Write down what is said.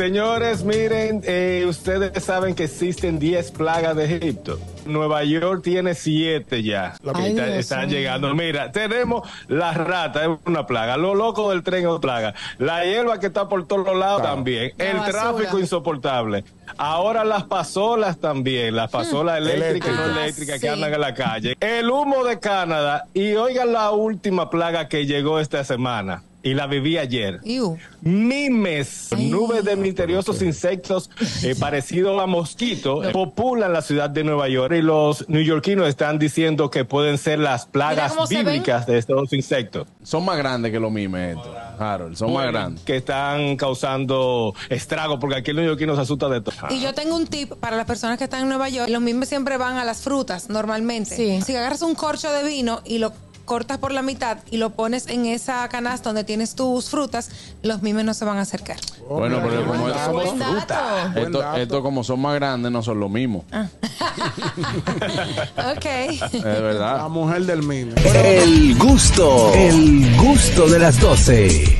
Señores, miren, eh, ustedes saben que existen 10 plagas de Egipto. Nueva York tiene 7 ya. Ay, Está- Dios están llegando. Mira, tenemos la rata, es una plaga. Lo loco del tren es una plaga. La hierba que está por todos lados también. La El basura. tráfico insoportable. Ahora las pasolas también. Las pasolas eléctricas y no Eléctricas. que Ah, sí. andan en la calle. El humo de Canadá. Y oigan la última plaga que llegó esta semana. Y la viví ayer. Iu. Mimes, nubes de misteriosos insectos eh, parecidos a mosquitos, eh, populan la ciudad de Nueva York y los neoyorquinos están diciendo que pueden ser las plagas bíblicas de estos insectos Son más grandes que los mimes estos, Harold. Son más grandes. que están causando estragos porque aquí el neoyorquino se asusta de todo. Y yo tengo un tip para las personas que están en Nueva York. Los mismos siempre van a las frutas, normalmente. Sí. Si agarras un corcho de vino y lo cortas por la mitad y lo pones en esa canasta donde tienes tus frutas, los mimes no se van a acercar. Bueno, pero como Buen es- buen dato. Buen esto, como son más grandes, no son lo mismo. Ok. Es verdad. La mujer del mime. El gusto, el gusto de las 12.